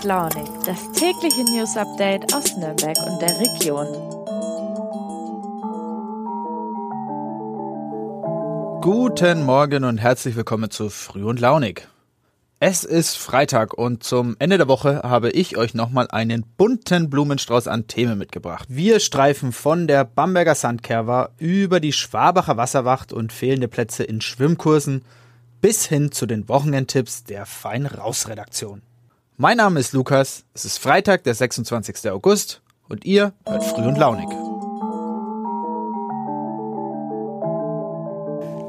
und Launig, das tägliche News Update aus Nürnberg und der Region. Guten Morgen und herzlich willkommen zu Früh und Launig. Es ist Freitag und zum Ende der Woche habe ich euch nochmal einen bunten Blumenstrauß an Themen mitgebracht. Wir streifen von der Bamberger Sandkerwa über die Schwabacher Wasserwacht und fehlende Plätze in Schwimmkursen bis hin zu den Wochenendtipps der Fein Raus Redaktion. Mein Name ist Lukas, es ist Freitag, der 26. August und ihr hört früh und launig.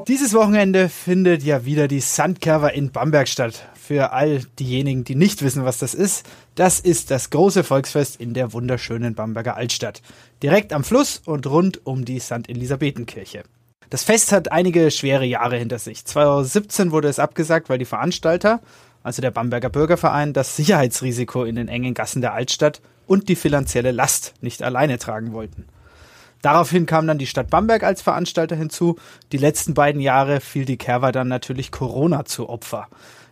Dieses Wochenende findet ja wieder die Sandkerver in Bamberg statt. Für all diejenigen, die nicht wissen, was das ist, das ist das große Volksfest in der wunderschönen Bamberger Altstadt. Direkt am Fluss und rund um die St. Elisabethenkirche. Das Fest hat einige schwere Jahre hinter sich. 2017 wurde es abgesagt, weil die Veranstalter, also der Bamberger Bürgerverein, das Sicherheitsrisiko in den engen Gassen der Altstadt und die finanzielle Last nicht alleine tragen wollten. Daraufhin kam dann die Stadt Bamberg als Veranstalter hinzu. Die letzten beiden Jahre fiel die Kerwa dann natürlich Corona zu Opfer.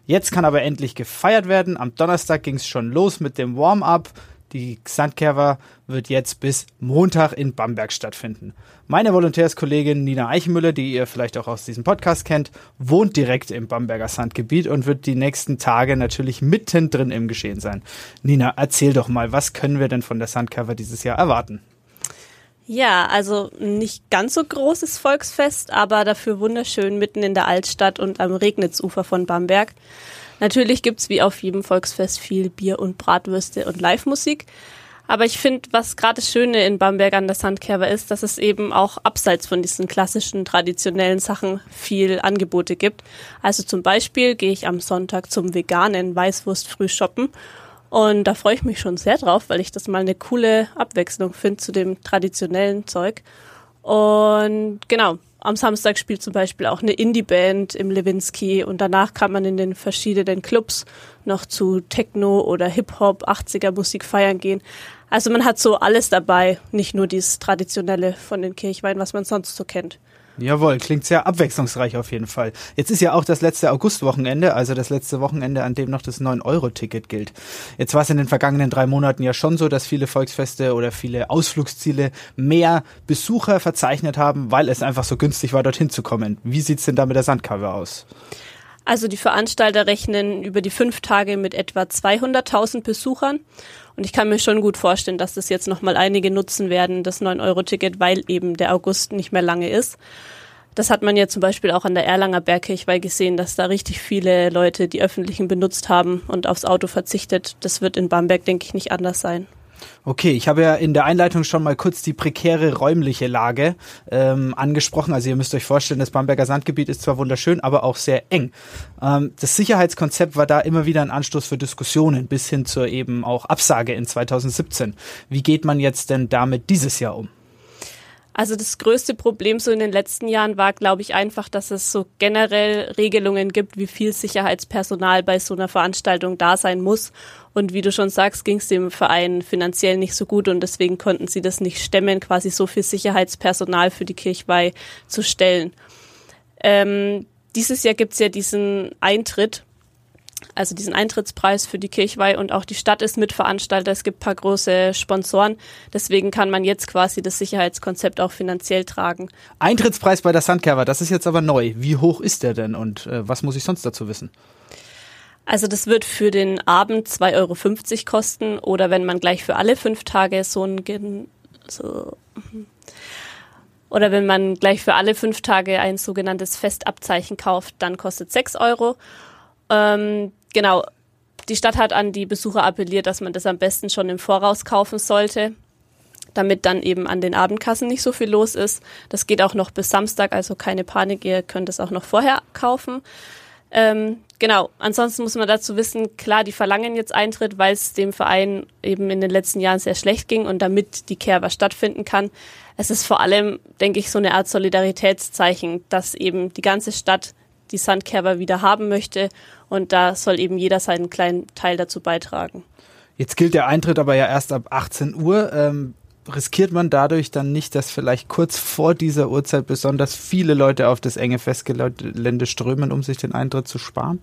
Jetzt kann aber endlich gefeiert werden. Am Donnerstag ging es schon los mit dem Warm-up. Die Sandkerwa wird jetzt bis Montag in Bamberg stattfinden. Meine Volontärskollegin Nina Eichenmüller, die ihr vielleicht auch aus diesem Podcast kennt, wohnt direkt im Bamberger Sandgebiet und wird die nächsten Tage natürlich mittendrin im Geschehen sein. Nina, erzähl doch mal, was können wir denn von der Sandkerwa dieses Jahr erwarten? Ja, also nicht ganz so großes Volksfest, aber dafür wunderschön mitten in der Altstadt und am Regnitzufer von Bamberg. Natürlich gibt's wie auf jedem Volksfest viel Bier und Bratwürste und Live-Musik. Aber ich finde, was gerade das Schöne in Bamberg an der Sandkerber ist, dass es eben auch abseits von diesen klassischen traditionellen Sachen viel Angebote gibt. Also zum Beispiel gehe ich am Sonntag zum veganen Weißwurst shoppen. Und da freue ich mich schon sehr drauf, weil ich das mal eine coole Abwechslung finde zu dem traditionellen Zeug. Und genau, am Samstag spielt zum Beispiel auch eine Indie-Band im Lewinsky und danach kann man in den verschiedenen Clubs noch zu Techno oder Hip-Hop, 80er Musik feiern gehen. Also man hat so alles dabei, nicht nur dieses Traditionelle von den Kirchweinen, was man sonst so kennt. Jawohl, klingt sehr abwechslungsreich auf jeden Fall. Jetzt ist ja auch das letzte Augustwochenende, also das letzte Wochenende, an dem noch das 9-Euro-Ticket gilt. Jetzt war es in den vergangenen drei Monaten ja schon so, dass viele Volksfeste oder viele Ausflugsziele mehr Besucher verzeichnet haben, weil es einfach so günstig war, dorthin zu kommen. Wie sieht's denn da mit der Sandkabe aus? Also die Veranstalter rechnen über die fünf Tage mit etwa 200.000 Besuchern. Und ich kann mir schon gut vorstellen, dass das jetzt nochmal einige nutzen werden, das 9-Euro-Ticket, weil eben der August nicht mehr lange ist. Das hat man ja zum Beispiel auch an der Erlanger Bergkirchweih gesehen, dass da richtig viele Leute die öffentlichen benutzt haben und aufs Auto verzichtet. Das wird in Bamberg, denke ich, nicht anders sein. Okay, ich habe ja in der Einleitung schon mal kurz die prekäre räumliche Lage ähm, angesprochen. Also ihr müsst euch vorstellen, das Bamberger Sandgebiet ist zwar wunderschön, aber auch sehr eng. Ähm, das Sicherheitskonzept war da immer wieder ein Anstoß für Diskussionen bis hin zur eben auch Absage in 2017. Wie geht man jetzt denn damit dieses Jahr um? Also das größte Problem so in den letzten Jahren war, glaube ich, einfach, dass es so generell Regelungen gibt, wie viel Sicherheitspersonal bei so einer Veranstaltung da sein muss. Und wie du schon sagst, ging es dem Verein finanziell nicht so gut und deswegen konnten sie das nicht stemmen, quasi so viel Sicherheitspersonal für die Kirchweih zu stellen. Ähm, dieses Jahr gibt's ja diesen Eintritt also diesen Eintrittspreis für die Kirchweih und auch die Stadt ist Mitveranstalter. Es gibt ein paar große Sponsoren. Deswegen kann man jetzt quasi das Sicherheitskonzept auch finanziell tragen. Eintrittspreis bei der Sandkerber, das ist jetzt aber neu. Wie hoch ist der denn und äh, was muss ich sonst dazu wissen? Also das wird für den Abend 2,50 Euro kosten oder wenn man gleich für alle fünf Tage so ein so, oder wenn man gleich für alle fünf Tage ein sogenanntes Festabzeichen kauft, dann kostet 6 Euro. Ähm, genau, die Stadt hat an die Besucher appelliert, dass man das am besten schon im Voraus kaufen sollte, damit dann eben an den Abendkassen nicht so viel los ist. Das geht auch noch bis Samstag, also keine Panik, ihr könnt es auch noch vorher kaufen. Ähm, genau, ansonsten muss man dazu wissen, klar, die verlangen jetzt Eintritt, weil es dem Verein eben in den letzten Jahren sehr schlecht ging und damit die Kerber stattfinden kann. Es ist vor allem, denke ich, so eine Art Solidaritätszeichen, dass eben die ganze Stadt die Sandkerber wieder haben möchte und da soll eben jeder seinen kleinen Teil dazu beitragen. Jetzt gilt der Eintritt aber ja erst ab 18 Uhr. Ähm, riskiert man dadurch dann nicht, dass vielleicht kurz vor dieser Uhrzeit besonders viele Leute auf das enge Festgelände strömen, um sich den Eintritt zu sparen?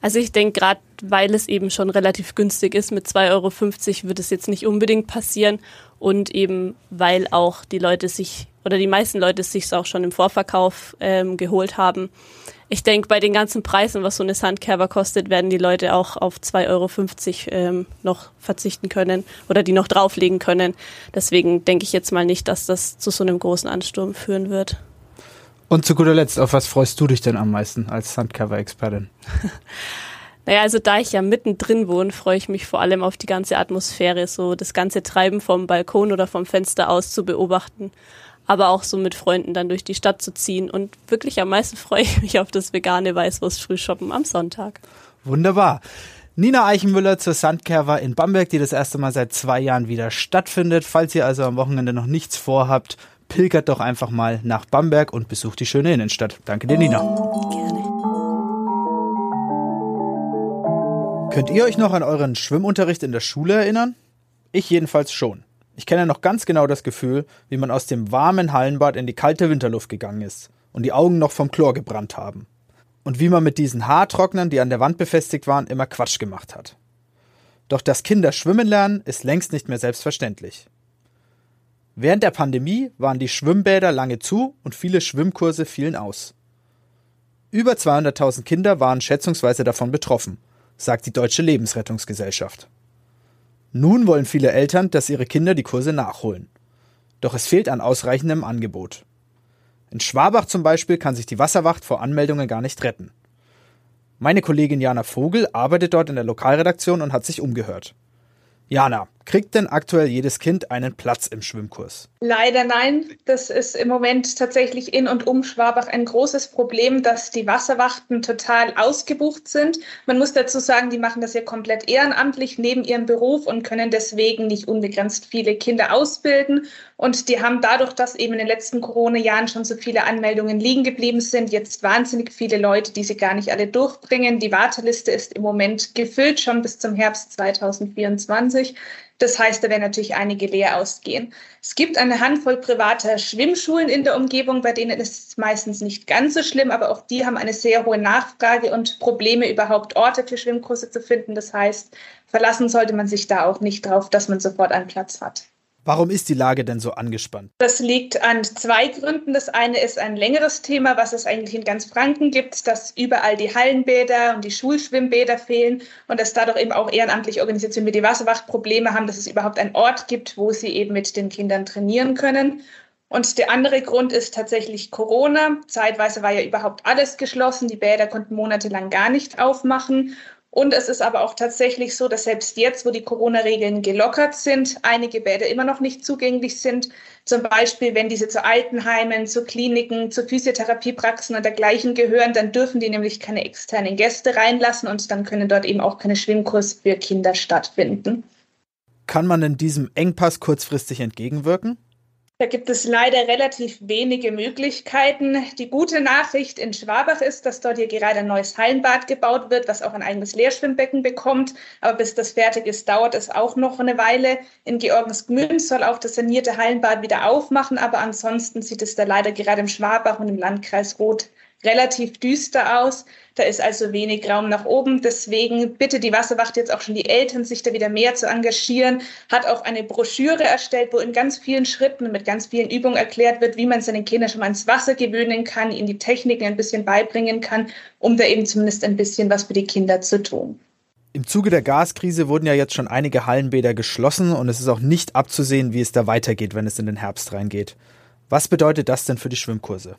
Also ich denke, gerade weil es eben schon relativ günstig ist, mit 2,50 Euro wird es jetzt nicht unbedingt passieren. Und eben weil auch die Leute sich oder die meisten Leute sich auch schon im Vorverkauf ähm, geholt haben. Ich denke, bei den ganzen Preisen, was so eine Sandkerber kostet, werden die Leute auch auf 2,50 Euro ähm, noch verzichten können oder die noch drauflegen können. Deswegen denke ich jetzt mal nicht, dass das zu so einem großen Ansturm führen wird. Und zu guter Letzt, auf was freust du dich denn am meisten als Sandcover-Expertin? Naja, also da ich ja mittendrin wohne, freue ich mich vor allem auf die ganze Atmosphäre, so das ganze Treiben vom Balkon oder vom Fenster aus zu beobachten, aber auch so mit Freunden dann durch die Stadt zu ziehen. Und wirklich am meisten freue ich mich auf das vegane Weißwurst-Frühshoppen am Sonntag. Wunderbar. Nina Eichenmüller zur Sandkerver in Bamberg, die das erste Mal seit zwei Jahren wieder stattfindet. Falls ihr also am Wochenende noch nichts vorhabt, pilgert doch einfach mal nach Bamberg und besucht die schöne Innenstadt. Danke dir, Nina. Gerne. Könnt ihr euch noch an euren Schwimmunterricht in der Schule erinnern? Ich jedenfalls schon. Ich kenne noch ganz genau das Gefühl, wie man aus dem warmen Hallenbad in die kalte Winterluft gegangen ist und die Augen noch vom Chlor gebrannt haben. Und wie man mit diesen Haartrocknern, die an der Wand befestigt waren, immer Quatsch gemacht hat. Doch dass Kinder schwimmen lernen, ist längst nicht mehr selbstverständlich. Während der Pandemie waren die Schwimmbäder lange zu und viele Schwimmkurse fielen aus. Über 200.000 Kinder waren schätzungsweise davon betroffen, sagt die Deutsche Lebensrettungsgesellschaft. Nun wollen viele Eltern, dass ihre Kinder die Kurse nachholen. Doch es fehlt an ausreichendem Angebot. In Schwabach zum Beispiel kann sich die Wasserwacht vor Anmeldungen gar nicht retten. Meine Kollegin Jana Vogel arbeitet dort in der Lokalredaktion und hat sich umgehört. Jana, kriegt denn aktuell jedes Kind einen Platz im Schwimmkurs? Leider nein. Das ist im Moment tatsächlich in und um Schwabach ein großes Problem, dass die Wasserwachten total ausgebucht sind. Man muss dazu sagen, die machen das ja komplett ehrenamtlich neben ihrem Beruf und können deswegen nicht unbegrenzt viele Kinder ausbilden. Und die haben dadurch, dass eben in den letzten Corona-Jahren schon so viele Anmeldungen liegen geblieben sind, jetzt wahnsinnig viele Leute, die sie gar nicht alle durchbringen. Die Warteliste ist im Moment gefüllt, schon bis zum Herbst 2024. Das heißt, da werden natürlich einige leer ausgehen. Es gibt eine Handvoll privater Schwimmschulen in der Umgebung, bei denen ist es meistens nicht ganz so schlimm, aber auch die haben eine sehr hohe Nachfrage und Probleme, überhaupt Orte für Schwimmkurse zu finden. Das heißt, verlassen sollte man sich da auch nicht drauf, dass man sofort einen Platz hat. Warum ist die Lage denn so angespannt? Das liegt an zwei Gründen. Das eine ist ein längeres Thema, was es eigentlich in ganz Franken gibt, dass überall die Hallenbäder und die Schulschwimmbäder fehlen und dass dadurch eben auch ehrenamtliche Organisationen wie die Wasserwacht Probleme haben, dass es überhaupt einen Ort gibt, wo sie eben mit den Kindern trainieren können. Und der andere Grund ist tatsächlich Corona. Zeitweise war ja überhaupt alles geschlossen. Die Bäder konnten monatelang gar nicht aufmachen. Und es ist aber auch tatsächlich so, dass selbst jetzt, wo die Corona-Regeln gelockert sind, einige Bäder immer noch nicht zugänglich sind. Zum Beispiel, wenn diese zu Altenheimen, zu Kliniken, zu Physiotherapiepraxen und dergleichen gehören, dann dürfen die nämlich keine externen Gäste reinlassen und dann können dort eben auch keine Schwimmkurs für Kinder stattfinden. Kann man denn diesem Engpass kurzfristig entgegenwirken? Da gibt es leider relativ wenige Möglichkeiten. Die gute Nachricht in Schwabach ist, dass dort hier gerade ein neues Hallenbad gebaut wird, was auch ein eigenes Leerschwimmbecken bekommt. Aber bis das fertig ist, dauert es auch noch eine Weile. In Georgensgmünd soll auch das sanierte Hallenbad wieder aufmachen, aber ansonsten sieht es da leider gerade im Schwabach und im Landkreis Roth relativ düster aus. Da ist also wenig Raum nach oben. Deswegen bitte die Wasserwacht jetzt auch schon die Eltern, sich da wieder mehr zu engagieren. Hat auch eine Broschüre erstellt, wo in ganz vielen Schritten mit ganz vielen Übungen erklärt wird, wie man seine Kinder schon mal ins Wasser gewöhnen kann, ihnen die Techniken ein bisschen beibringen kann, um da eben zumindest ein bisschen was für die Kinder zu tun. Im Zuge der Gaskrise wurden ja jetzt schon einige Hallenbäder geschlossen und es ist auch nicht abzusehen, wie es da weitergeht, wenn es in den Herbst reingeht. Was bedeutet das denn für die Schwimmkurse?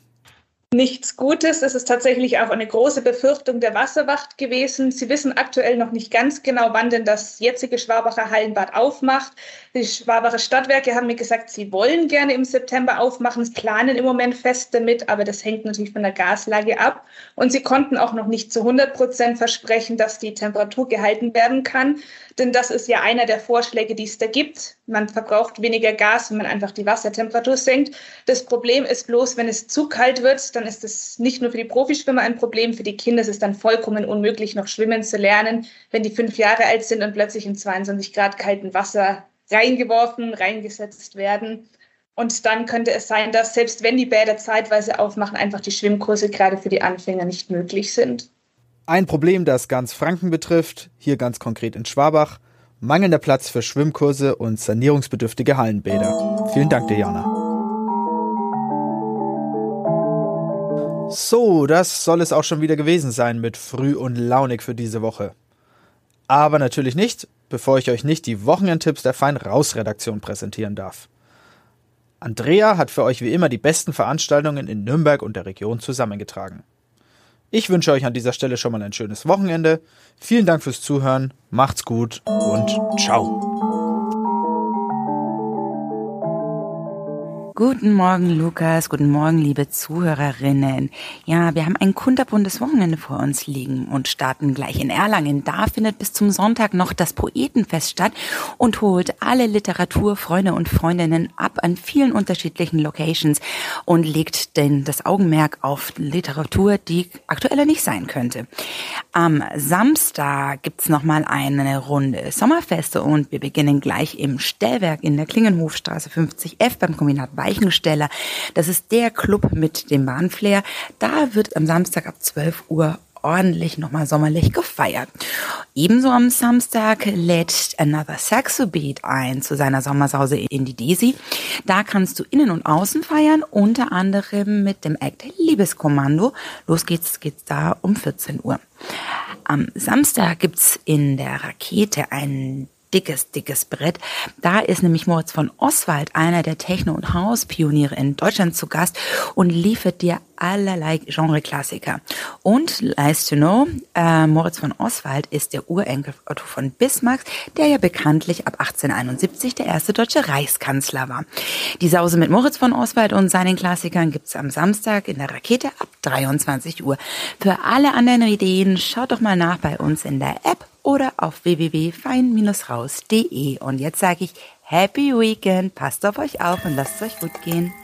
Nichts Gutes. Es ist tatsächlich auch eine große Befürchtung der Wasserwacht gewesen. Sie wissen aktuell noch nicht ganz genau, wann denn das jetzige Schwabacher Hallenbad aufmacht. Die Schwabacher Stadtwerke haben mir gesagt, sie wollen gerne im September aufmachen, planen im Moment fest damit, aber das hängt natürlich von der Gaslage ab. Und sie konnten auch noch nicht zu 100 Prozent versprechen, dass die Temperatur gehalten werden kann. Denn das ist ja einer der Vorschläge, die es da gibt. Man verbraucht weniger Gas, wenn man einfach die Wassertemperatur senkt. Das Problem ist bloß, wenn es zu kalt wird, dann ist es nicht nur für die Profischwimmer ein Problem, für die Kinder ist es dann vollkommen unmöglich, noch schwimmen zu lernen, wenn die fünf Jahre alt sind und plötzlich in 22 Grad kalten Wasser reingeworfen, reingesetzt werden. Und dann könnte es sein, dass selbst wenn die Bäder zeitweise aufmachen, einfach die Schwimmkurse gerade für die Anfänger nicht möglich sind. Ein Problem, das ganz Franken betrifft, hier ganz konkret in Schwabach, mangelnder Platz für Schwimmkurse und sanierungsbedürftige Hallenbäder. Vielen Dank, Diana. So, das soll es auch schon wieder gewesen sein mit Früh und Launig für diese Woche. Aber natürlich nicht, bevor ich euch nicht die Wochenendtipps der Fein Raus Redaktion präsentieren darf. Andrea hat für euch wie immer die besten Veranstaltungen in Nürnberg und der Region zusammengetragen. Ich wünsche euch an dieser Stelle schon mal ein schönes Wochenende. Vielen Dank fürs Zuhören, macht's gut und ciao. Guten Morgen, Lukas. Guten Morgen, liebe Zuhörerinnen. Ja, wir haben ein kunterbuntes Wochenende vor uns liegen und starten gleich in Erlangen. Da findet bis zum Sonntag noch das Poetenfest statt und holt alle Literaturfreunde und Freundinnen ab an vielen unterschiedlichen Locations und legt denn das Augenmerk auf Literatur, die aktueller nicht sein könnte. Am Samstag gibt's noch mal eine Runde Sommerfeste und wir beginnen gleich im Stellwerk in der Klingenhofstraße 50F beim Kombinat Weichensteller. Das ist der Club mit dem Bahnflair. Da wird am Samstag ab 12 Uhr ordentlich nochmal sommerlich gefeiert. Ebenso am Samstag lädt Another Saxo Beat ein zu seiner Sommersause in die Desi. Da kannst du innen und außen feiern, unter anderem mit dem Act Liebeskommando. Los geht's, geht's da um 14 Uhr. Am Samstag gibt's in der Rakete einen dickes, dickes Brett. Da ist nämlich Moritz von Oswald, einer der Techno- und House-Pioniere in Deutschland zu Gast und liefert dir allerlei Genre-Klassiker. Und, nice to know, äh, Moritz von Oswald ist der Urenkel Otto von Bismarck, der ja bekanntlich ab 1871 der erste deutsche Reichskanzler war. Die Sause mit Moritz von Oswald und seinen Klassikern gibt's am Samstag in der Rakete ab 23 Uhr. Für alle anderen Ideen schaut doch mal nach bei uns in der App oder auf www.fein-raus.de. Und jetzt sage ich Happy Weekend, passt auf euch auf und lasst es euch gut gehen.